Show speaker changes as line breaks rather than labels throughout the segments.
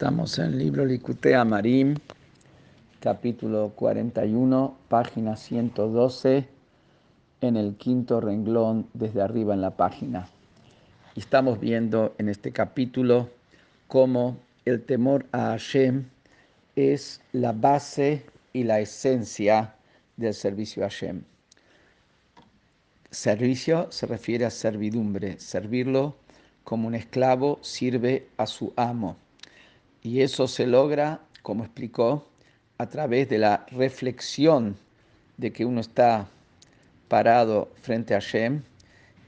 Estamos en el libro Licutea Marim, capítulo 41, página 112, en el quinto renglón desde arriba en la página. Y estamos viendo en este capítulo cómo el temor a Hashem es la base y la esencia del servicio a Hashem. Servicio se refiere a servidumbre, servirlo como un esclavo sirve a su amo. Y eso se logra, como explicó, a través de la reflexión de que uno está parado frente a Hashem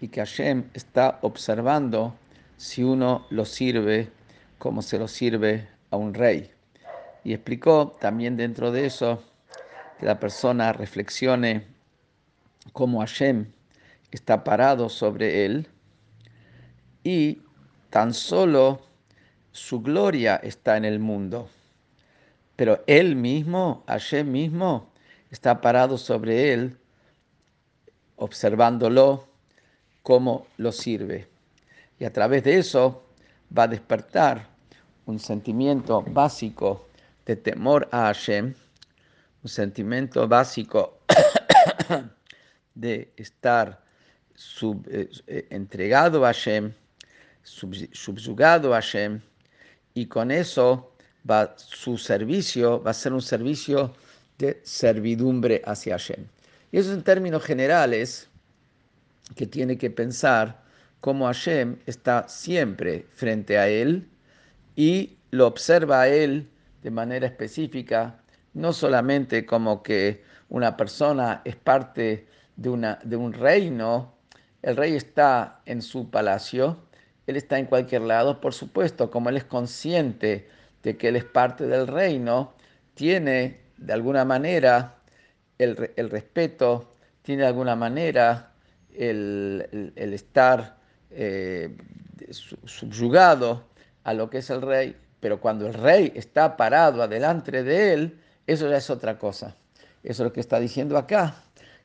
y que Hashem está observando si uno lo sirve como se lo sirve a un rey. Y explicó también dentro de eso que la persona reflexione cómo Hashem está parado sobre él y tan solo su gloria está en el mundo. Pero él mismo, Hashem mismo, está parado sobre él, observándolo cómo lo sirve. Y a través de eso va a despertar un sentimiento básico de temor a Hashem, un sentimiento básico de estar eh, eh, entregado a Hashem, subyugado a Hashem, y con eso va, su servicio va a ser un servicio de servidumbre hacia Hashem. Y eso en términos generales que tiene que pensar cómo Hashem está siempre frente a él y lo observa a él de manera específica, no solamente como que una persona es parte de, una, de un reino, el rey está en su palacio, él está en cualquier lado, por supuesto, como él es consciente de que él es parte del reino, tiene de alguna manera el, respeto, tiene de alguna manera el, estar eh, subyugado a lo que es el rey, pero cuando el rey está parado adelante de él, eso ya es otra cosa. Eso es lo que está diciendo acá,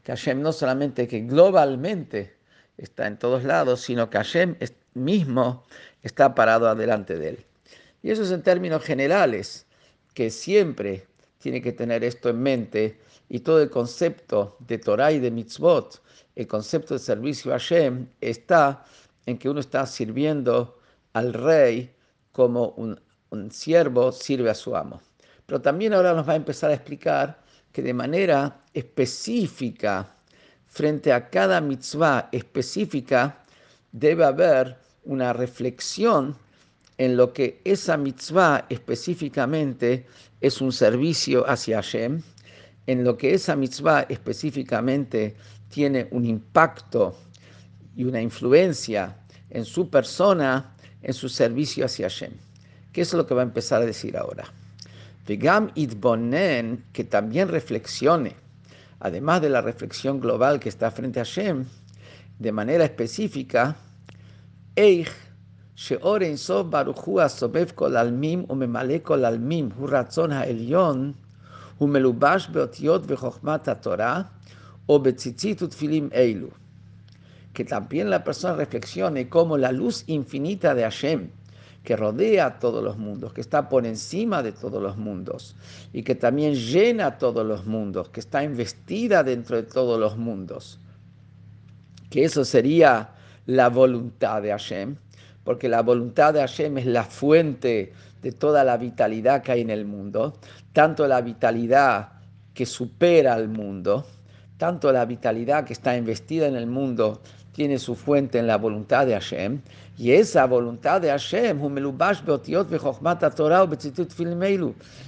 que Hashem no solamente que globalmente está en todos lados, sino que Hashem mismo está parado adelante de él. Y eso es en términos generales, que siempre tiene que tener esto en mente y todo el concepto de Torah y de mitzvot, el concepto de servicio a Hashem, está en que uno está sirviendo al rey como un, un siervo sirve a su amo. Pero también ahora nos va a empezar a explicar que de manera específica, frente a cada mitzvah específica, debe haber una reflexión en lo que esa mitzvah específicamente es un servicio hacia Hashem, en lo que esa mitzvah específicamente tiene un impacto y una influencia en su persona, en su servicio hacia Hashem. ¿Qué es lo que va a empezar a decir ahora? Vegam idbonen, que también reflexione, además de la reflexión global que está frente a Hashem, de manera específica, Eich, o Eilu. Que también la persona reflexione como la luz infinita de Hashem, que rodea a todos los mundos, que está por encima de todos los mundos y que también llena todos los mundos, que está investida dentro de todos los mundos. Que eso sería la voluntad de Hashem, porque la voluntad de Hashem es la fuente de toda la vitalidad que hay en el mundo, tanto la vitalidad que supera al mundo, tanto la vitalidad que está investida en el mundo tiene su fuente en la voluntad de Hashem, y esa voluntad de Hashem,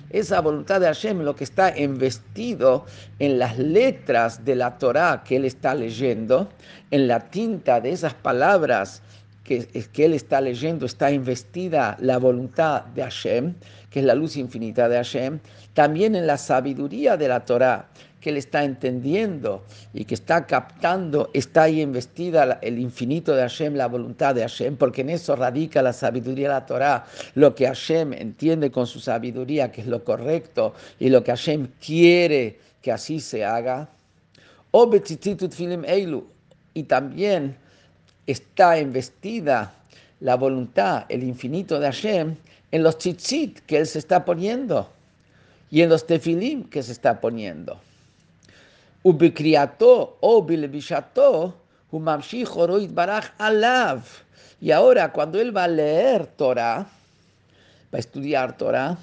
esa voluntad de Hashem, lo que está investido en las letras de la Torah que él está leyendo, en la tinta de esas palabras que, que él está leyendo, está investida la voluntad de Hashem, que es la luz infinita de Hashem, también en la sabiduría de la Torah que él está entendiendo y que está captando, está ahí investida el infinito de Hashem, la voluntad de Hashem, porque en eso radica la sabiduría de la Torah, lo que Hashem entiende con su sabiduría, que es lo correcto, y lo que Hashem quiere que así se haga. Y también está investida la voluntad, el infinito de Hashem, en los tzitzit que él se está poniendo y en los tefilim que se está poniendo. Baraj. Y ahora, cuando él va a leer Torah, va a estudiar Torah,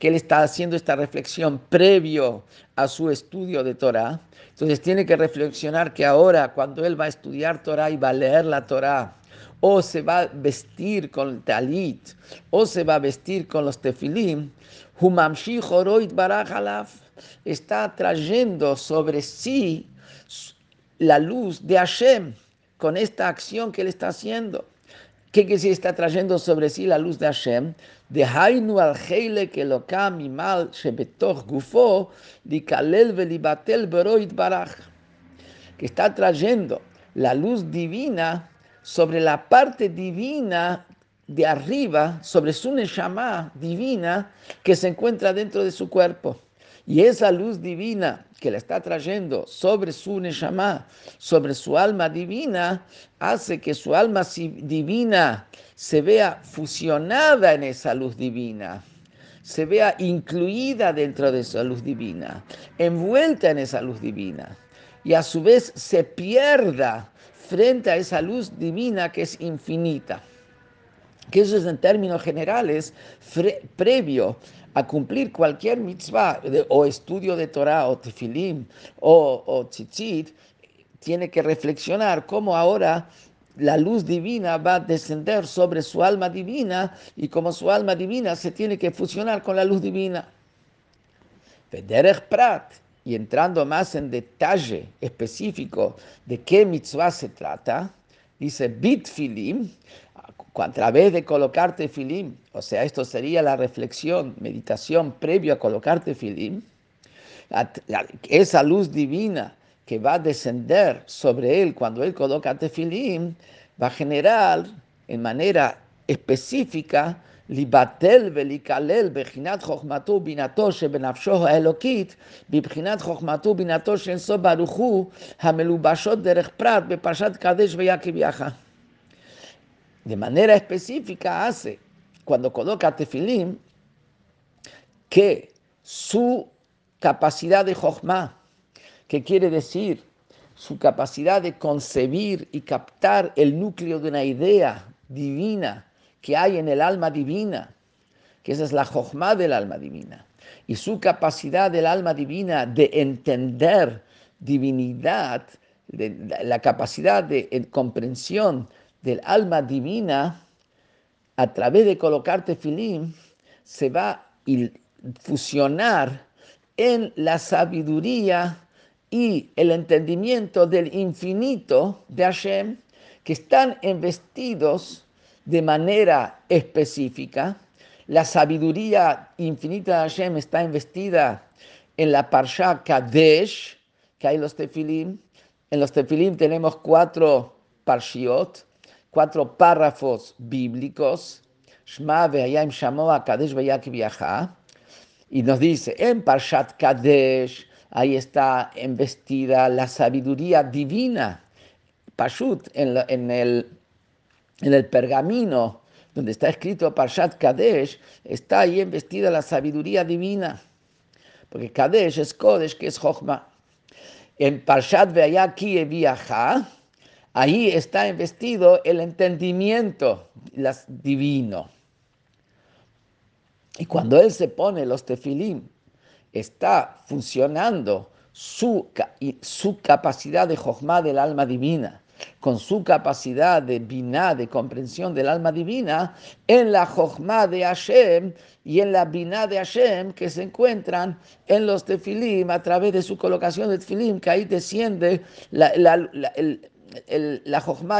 que él está haciendo esta reflexión previo a su estudio de Torah, entonces tiene que reflexionar que ahora, cuando él va a estudiar Torah y va a leer la Torah, o se va a vestir con el talit, o se va a vestir con los tefilim, está trayendo sobre sí la luz de Hashem con esta acción que él está haciendo. ¿Qué quiere decir? Está trayendo sobre sí la luz de Hashem. De Hainu al que lo mal. Que está trayendo la luz divina sobre la parte divina de arriba, sobre su Neshama divina que se encuentra dentro de su cuerpo. Y esa luz divina que le está trayendo sobre su Neshama, sobre su alma divina, hace que su alma divina se vea fusionada en esa luz divina, se vea incluida dentro de esa luz divina, envuelta en esa luz divina, y a su vez se pierda frente a esa luz divina que es infinita. Que eso es en términos generales previo a cumplir cualquier mitzvah o estudio de Torah o tefilim o, o tiene que reflexionar cómo ahora la luz divina va a descender sobre su alma divina y como su alma divina se tiene que fusionar con la luz divina. Prat, y entrando más en detalle específico de qué mitzvah se trata, dice bitfilim, a través de colocarte filim, o sea, esto sería la reflexión, meditación previo a colocarte filim, esa luz divina que va a descender sobre él cuando él coloca tefilim, va a generar en manera específica libatel velikalel bejinat chochmatu binato shebenafsho elokit bibchinat chochmatu binato shenso baruchu hamelubashot derech prat bepashat kadesh veyakiv yacha. De manera específica hace, cuando coloca tefilim, que su capacidad de jochma, que quiere decir su capacidad de concebir y captar el núcleo de una idea divina, que hay en el alma divina, que esa es la jojma del alma divina, y su capacidad del alma divina de entender divinidad, la capacidad de comprensión del alma divina, a través de colocarte filim, se va a fusionar en la sabiduría y el entendimiento del infinito de Hashem, que están investidos de manera específica. La sabiduría infinita de Hashem está investida en la Parsha Kadesh, que hay los tefilim. En los tefilim tenemos cuatro parshiot, cuatro párrafos bíblicos. Shma ve'ayim shamoa Kadesh Y nos dice, en Parshat Kadesh, ahí está investida la sabiduría divina. Pashut, en, el en el pergamino donde está escrito Parshat Kadesh, está ahí embestida la sabiduría divina. Porque Kadesh es Kodesh, que es Jochma. En Parshat Veayaki Viaja, ahí está investido el entendimiento divino. Y cuando él se pone los tefilim, está funcionando su, su capacidad de Jochma del alma divina con su capacidad de biná, de comprensión del alma divina, en la jochma de Hashem y en la biná de Hashem que se encuentran en los tefilim a través de su colocación de tefilim, que ahí desciende la,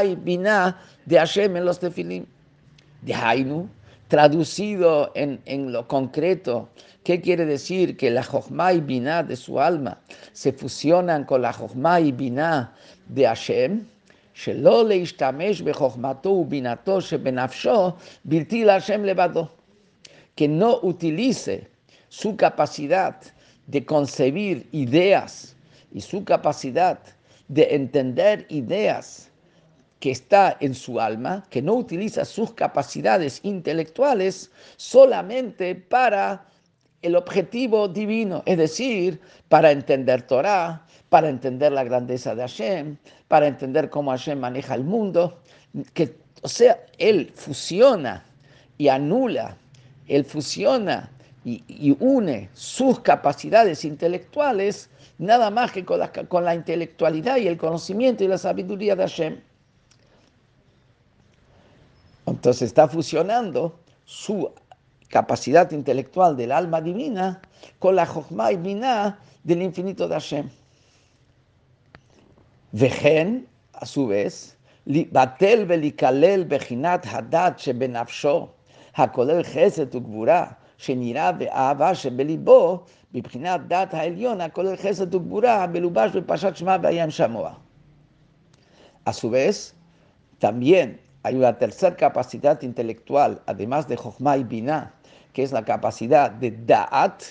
y biná de Hashem en los tefilim. De Hainu, traducido en, en, lo concreto, ¿qué quiere decir? Que la jochma y biná de su alma se fusionan con la jochma y biná de Hashem שלא להשתמש בחוכמתו ובינתו שבנפשו בלתי להשם לבדו. Que no utilice su capacidad de concebir ideas y su capacidad de entender ideas que está en su alma, que no utiliza sus capacidades intelectuales solamente para el objetivo divino, es decir, para entender Torah, para entender la grandeza de Hashem, para entender cómo Hashem maneja el mundo, que, o sea, él fusiona y anula, él fusiona y, une sus capacidades intelectuales nada más que con la, intelectualidad y el conocimiento y la sabiduría de Hashem. Entonces está fusionando su capacidad intelectual del alma divina con la Jochma y Binah del infinito de Hashem. Vejen, a su vez, batel velikalel bechinat hadat shebenafsho, hakolel ugvura, שנראה באהבה שבליבו, מבחינת דת העליון, הכולל חסד וגבורה, מלובש בפרשת שמע וים שמוע. A su vez, también hay una tercera capacidad intelectual, además de Jochma y Binah, que es la capacidad de Da'at,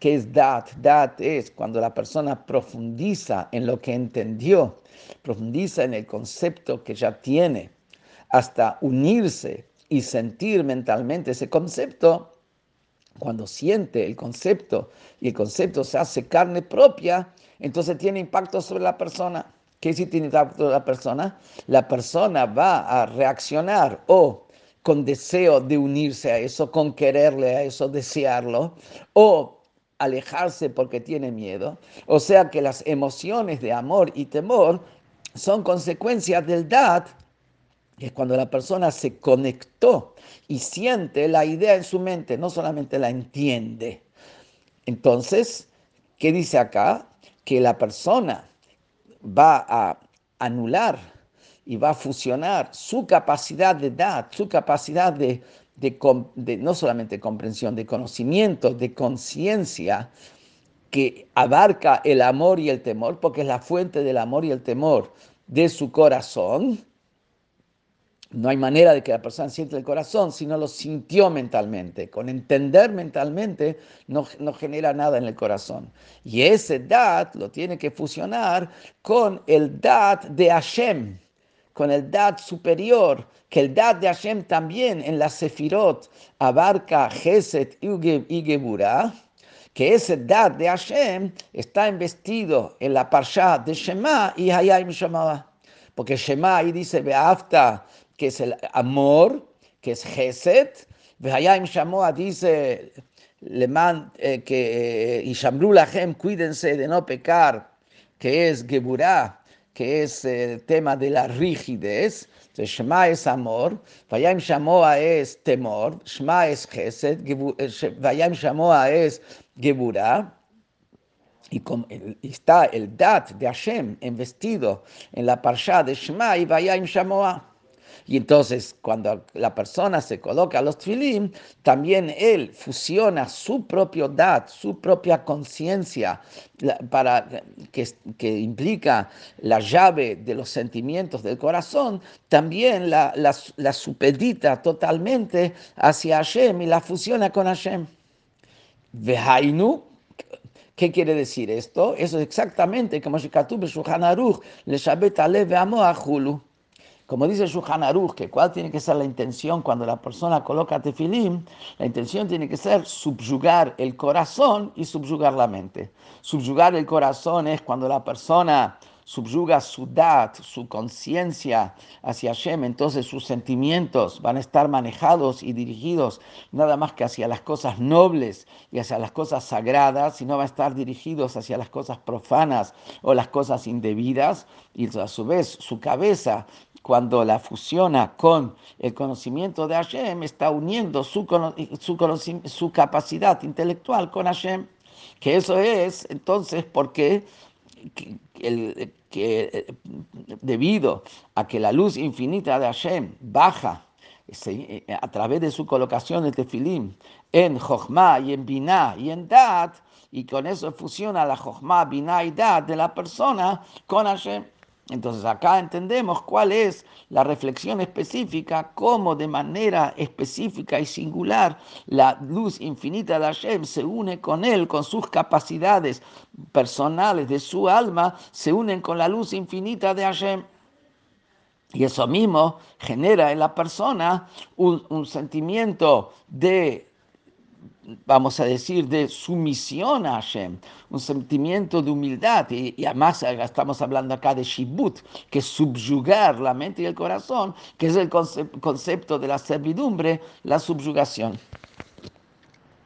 que es Da'at. Da'at es cuando la persona profundiza en lo que entendió, profundiza en el concepto que ya tiene, hasta unirse y sentir mentalmente ese concepto, cuando siente el concepto y el concepto se hace carne propia, entonces tiene impacto sobre la persona. ¿Qué si tiene impacto sobre la persona? La persona va a reaccionar o con deseo de unirse a eso, con quererle a eso, desearlo, o alejarse porque tiene miedo. O sea que las emociones de amor y temor son consecuencias del DAT es cuando la persona se conectó y siente la idea en su mente, no solamente la entiende. Entonces, ¿qué dice acá? Que la persona va a anular y va a fusionar su capacidad de dar, su capacidad de, de no solamente comprensión, de conocimiento, de conciencia, que abarca el amor y el temor, porque es la fuente del amor y el temor de su corazón, no hay manera de que la persona siente el corazón si no lo sintió mentalmente. Con entender mentalmente no, no, genera nada en el corazón. Y ese dat lo tiene que fusionar con el dat de Hashem, con el dat superior, que el dat de Hashem también en la Sefirot abarca Geset y Geburah, que ese dat de Hashem está investido en la Parsha de Shema y Hayayim Shema. Porque Shema ahí dice, Beafta que es el amor, que es Geset. Vehayim Shamoa dice, man eh, que y Shamru Lachem, cuídense de no pecar, que es Geburah, que es el tema de la rigidez. Entonces, Shema es amor, Vayam Shamoa es temor, Shema es Geset, Vayam Shamoa es Geburah. Y, está el dat de Hashem investido en la parsha de Shema y Vayam Shamoa. Y entonces, cuando la persona se coloca los tfilim, también él fusiona su propio dad, su propia conciencia, para que, que, implica la llave de los sentimientos del corazón, también la, la, la supedita totalmente hacia Hashem y la fusiona con Hashem. Vehainu, ¿Qué quiere decir esto? Eso es exactamente como Shikatub Shulchan Aruch, le Shabet Alev Hulu. Como dice Shulchan Aruch, que cuál tiene que ser la intención cuando la persona coloca tefilim, la intención tiene que ser subyugar el corazón y subyugar la mente. Subyugar el corazón es cuando la persona subyuga su dat, su conciencia hacia Hashem, entonces sus sentimientos van a estar manejados y dirigidos nada más que hacia las cosas nobles y hacia las cosas sagradas, sino va a estar dirigidos hacia las cosas profanas o las cosas indebidas, y a su vez su cabeza cuando la fusiona con el conocimiento de Hashem, está uniendo su, su, su capacidad intelectual con Hashem, que eso es entonces porque el, que debido a que la luz infinita de Hashem baja a través de su colocación de tefilim en Jochma y en Binah y en Dat, y con eso fusiona la Jochma, Binah y Dat de la persona con Hashem. Entonces acá entendemos cuál es la reflexión específica, cómo de manera específica y singular la luz infinita de Hashem se une con él, con sus capacidades personales de su alma, se unen con la luz infinita de Hashem. Y eso mismo genera en la persona un, un sentimiento de vamos a decir, de sumisión a Hashem, un sentimiento de humildad. Y, y, además estamos hablando acá de Shibut, que es subyugar la mente y el corazón, que es el concepto de la servidumbre, la subyugación.